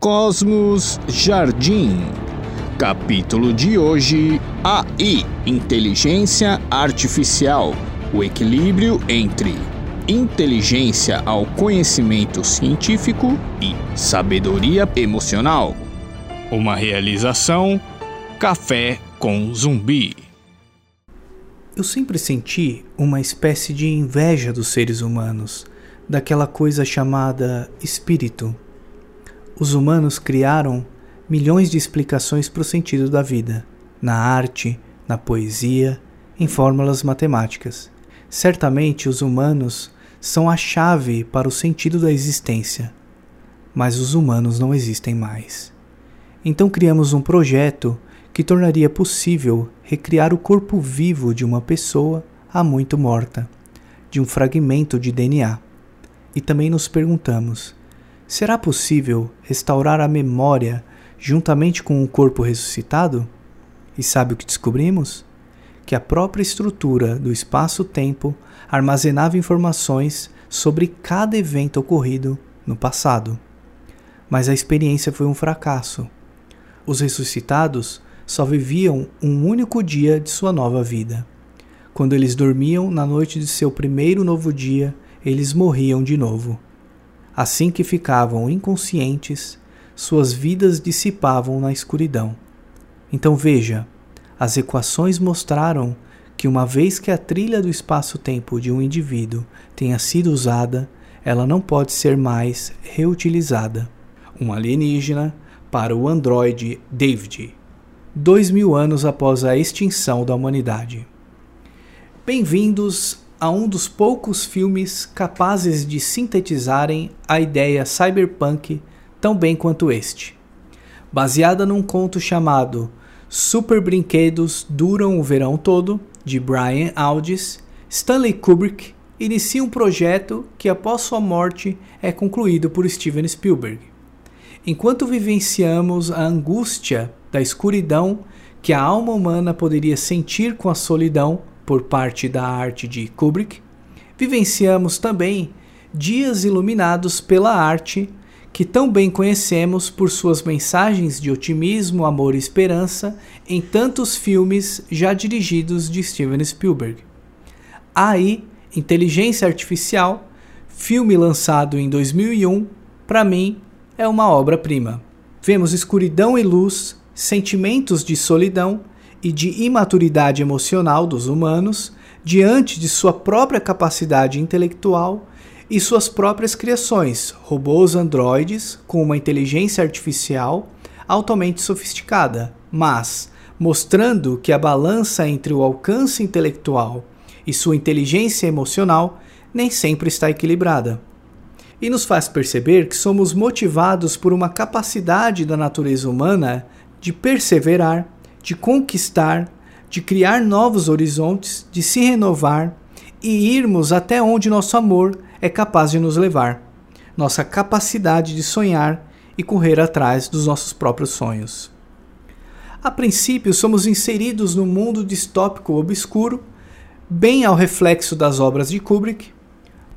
Cosmos Jardim. Capítulo de hoje: AI Inteligência Artificial. O equilíbrio entre inteligência ao conhecimento científico e sabedoria emocional. Uma realização: Café com Zumbi. Eu sempre senti uma espécie de inveja dos seres humanos, daquela coisa chamada espírito. Os humanos criaram milhões de explicações para o sentido da vida, na arte, na poesia, em fórmulas matemáticas. Certamente os humanos são a chave para o sentido da existência, mas os humanos não existem mais. Então criamos um projeto que tornaria possível recriar o corpo vivo de uma pessoa há muito morta, de um fragmento de DNA. E também nos perguntamos: Será possível restaurar a memória juntamente com o corpo ressuscitado? E sabe o que descobrimos? Que a própria estrutura do espaço-tempo armazenava informações sobre cada evento ocorrido no passado. Mas a experiência foi um fracasso. Os ressuscitados só viviam um único dia de sua nova vida. Quando eles dormiam na noite de seu primeiro novo dia, eles morriam de novo. Assim que ficavam inconscientes, suas vidas dissipavam na escuridão. Então veja, as equações mostraram que uma vez que a trilha do espaço-tempo de um indivíduo tenha sido usada, ela não pode ser mais reutilizada. Um alienígena para o androide David, dois mil anos após a extinção da humanidade. Bem-vindos a um dos poucos filmes capazes de sintetizarem a ideia cyberpunk tão bem quanto este. Baseada num conto chamado Super Brinquedos Duram o Verão Todo, de Brian Aldiss, Stanley Kubrick inicia um projeto que, após sua morte, é concluído por Steven Spielberg. Enquanto vivenciamos a angústia da escuridão que a alma humana poderia sentir com a solidão, por parte da arte de Kubrick, vivenciamos também dias iluminados pela arte que tão bem conhecemos por suas mensagens de otimismo, amor e esperança em tantos filmes já dirigidos de Steven Spielberg. AI, Inteligência Artificial, filme lançado em 2001, para mim é uma obra-prima. Vemos escuridão e luz, sentimentos de solidão e de imaturidade emocional dos humanos diante de sua própria capacidade intelectual e suas próprias criações, robôs androides com uma inteligência artificial altamente sofisticada, mas mostrando que a balança entre o alcance intelectual e sua inteligência emocional nem sempre está equilibrada. E nos faz perceber que somos motivados por uma capacidade da natureza humana de perseverar, de conquistar, de criar novos horizontes, de se renovar e irmos até onde nosso amor é capaz de nos levar, nossa capacidade de sonhar e correr atrás dos nossos próprios sonhos. A princípio, somos inseridos no mundo distópico obscuro, bem ao reflexo das obras de Kubrick,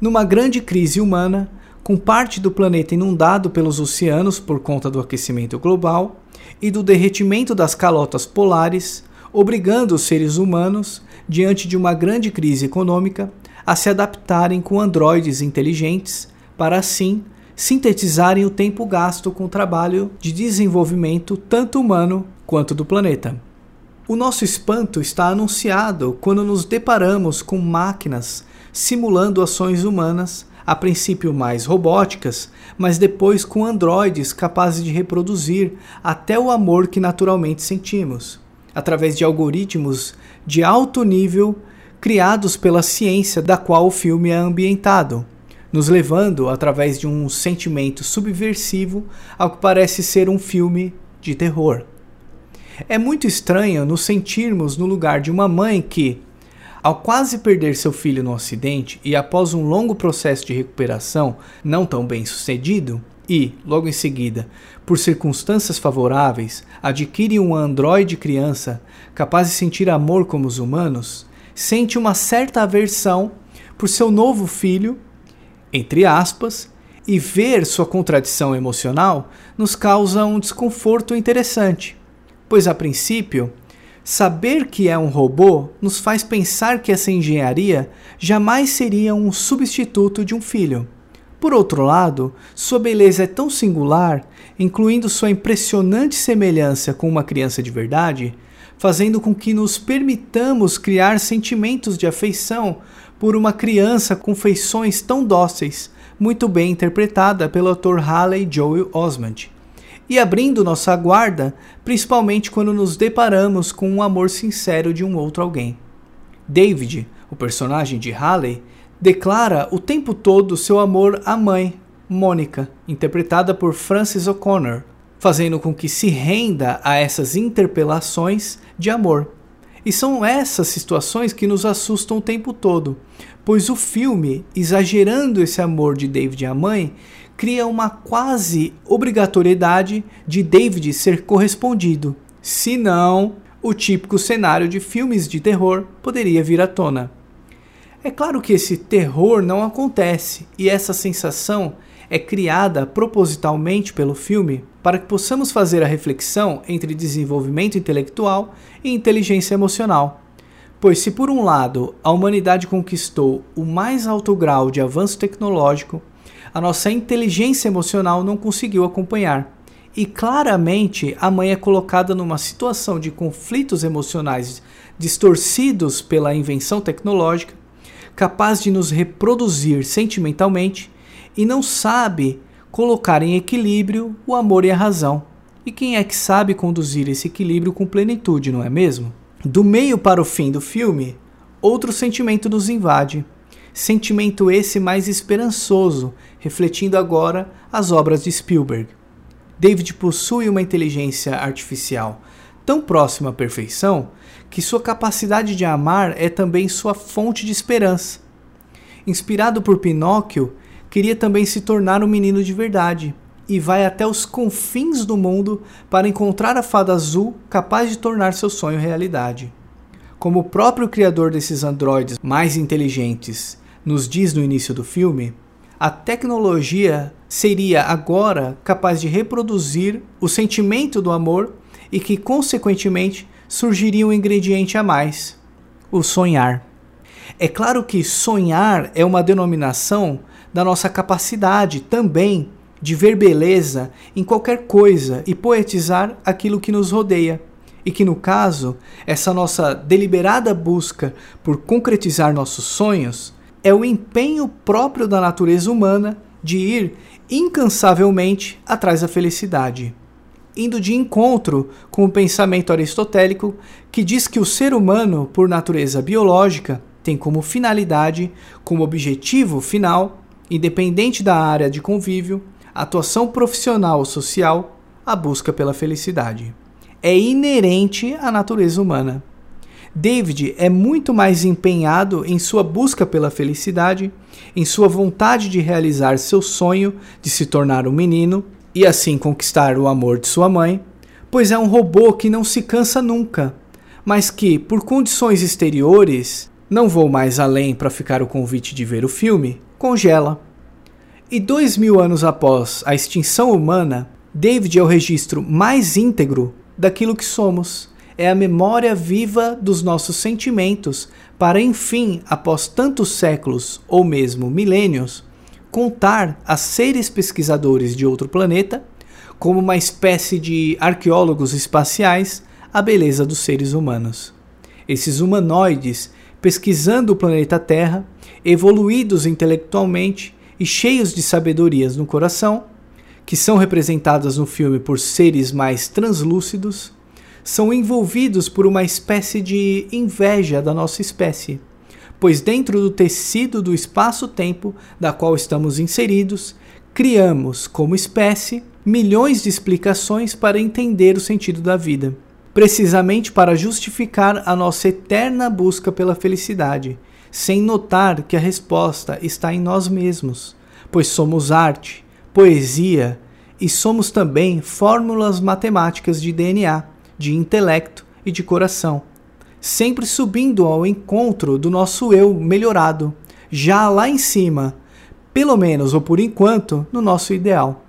numa grande crise humana, com parte do planeta inundado pelos oceanos por conta do aquecimento global e do derretimento das calotas polares, obrigando os seres humanos, diante de uma grande crise econômica, a se adaptarem com androides inteligentes para assim sintetizarem o tempo gasto com o trabalho de desenvolvimento tanto humano quanto do planeta. O nosso espanto está anunciado quando nos deparamos com máquinas simulando ações humanas a princípio mais robóticas, mas depois com androides capazes de reproduzir até o amor que naturalmente sentimos, através de algoritmos de alto nível criados pela ciência da qual o filme é ambientado, nos levando, através de um sentimento subversivo, ao que parece ser um filme de terror. É muito estranho nos sentirmos no lugar de uma mãe que, ao quase perder seu filho no acidente e após um longo processo de recuperação não tão bem sucedido, e, logo em seguida, por circunstâncias favoráveis, adquire um androide criança capaz de sentir amor como os humanos, sente uma certa aversão por seu novo filho, entre aspas, e ver sua contradição emocional nos causa um desconforto interessante, pois a princípio, saber que é um robô nos faz pensar que essa engenharia jamais seria um substituto de um filho. Por outro lado, sua beleza é tão singular, incluindo sua impressionante semelhança com uma criança de verdade, fazendo com que nos permitamos criar sentimentos de afeição por uma criança com feições tão dóceis, muito bem interpretada pelo ator Haley Joel Osment, e abrindo nossa guarda, principalmente quando nos deparamos com um amor sincero de um outro alguém. David, o personagem de Haley, declara o tempo todo seu amor à mãe, Mônica, interpretada por Frances O'Connor, fazendo com que se renda a essas interpelações de amor. E são essas situações que nos assustam o tempo todo, pois o filme, exagerando esse amor de David à mãe, cria uma quase obrigatoriedade de David ser correspondido, senão o típico cenário de filmes de terror poderia vir à tona. É claro que esse terror não acontece e essa sensação é criada propositalmente pelo filme para que possamos fazer a reflexão entre desenvolvimento intelectual e inteligência emocional. Pois, se por um lado a humanidade conquistou o mais alto grau de avanço tecnológico, a nossa inteligência emocional não conseguiu acompanhar. E claramente a mãe é colocada numa situação de conflitos emocionais distorcidos pela invenção tecnológica capaz de nos reproduzir sentimentalmente e não sabe colocar em equilíbrio o amor e a razão. E quem é que sabe conduzir esse equilíbrio com plenitude, não é mesmo? Do meio para o fim do filme, outro sentimento nos invade. Sentimento esse mais esperançoso, refletindo agora as obras de Spielberg. David possui uma inteligência artificial tão próxima à perfeição que sua capacidade de amar é também sua fonte de esperança. Inspirado por Pinóquio, queria também se tornar um menino de verdade e vai até os confins do mundo para encontrar a fada azul capaz de tornar seu sonho realidade. Como o próprio criador desses androides mais inteligentes nos diz no início do filme, a tecnologia seria agora capaz de reproduzir o sentimento do amor e que, consequentemente, surgiria um ingrediente a mais: o sonhar. É claro que sonhar é uma denominação da nossa capacidade também de ver beleza em qualquer coisa e poetizar aquilo que nos rodeia. E que, no caso, essa nossa deliberada busca por concretizar nossos sonhos é o empenho próprio da natureza humana de ir incansavelmente atrás da felicidade indo de encontro com o pensamento aristotélico que diz que o ser humano, por natureza biológica, tem como finalidade, como objetivo final, independente da área de convívio, atuação profissional ou social, a busca pela felicidade. É inerente à natureza humana. David é muito mais empenhado em sua busca pela felicidade, em sua vontade de realizar seu sonho de se tornar um menino, e assim conquistar o amor de sua mãe, pois é um robô que não se cansa nunca, mas que, por condições exteriores, não vou mais além para ficar o convite de ver o filme, congela. E dois mil anos após a extinção humana, David é o registro mais íntegro daquilo que somos. É a memória viva dos nossos sentimentos, para enfim, após tantos séculos ou mesmo milênios, contar a seres pesquisadores de outro planeta, como uma espécie de arqueólogos espaciais, a beleza dos seres humanos. Esses humanoides, pesquisando o planeta Terra, evoluídos intelectualmente e cheios de sabedorias no coração, que são representadas no filme por seres mais translúcidos, são envolvidos por uma espécie de inveja da nossa espécie pois dentro do tecido do espaço-tempo da qual estamos inseridos, criamos, como espécie, milhões de explicações para entender o sentido da vida, precisamente para justificar a nossa eterna busca pela felicidade, sem notar que a resposta está em nós mesmos, pois somos arte, poesia e somos também fórmulas matemáticas de DNA, de intelecto e de coração sempre subindo ao encontro do nosso eu melhorado, já lá em cima, pelo menos ou por enquanto, no nosso ideal.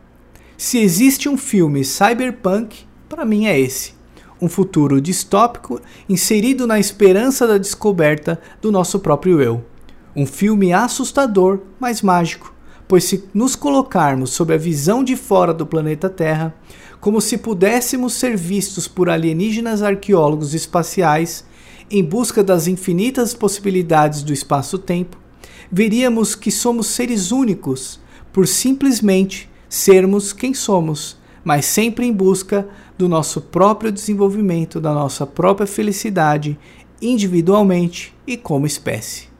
Se existe um filme cyberpunk, para mim é esse. Um futuro distópico inserido na esperança da descoberta do nosso próprio eu. Um filme assustador, mas mágico, pois se nos colocarmos sob a visão de fora do planeta Terra, como se pudéssemos ser vistos por alienígenas arqueólogos espaciais em busca das infinitas possibilidades do espaço-tempo, veríamos que somos seres únicos por simplesmente sermos quem somos, mas sempre em busca do nosso próprio desenvolvimento, da nossa própria felicidade, individualmente e como espécie.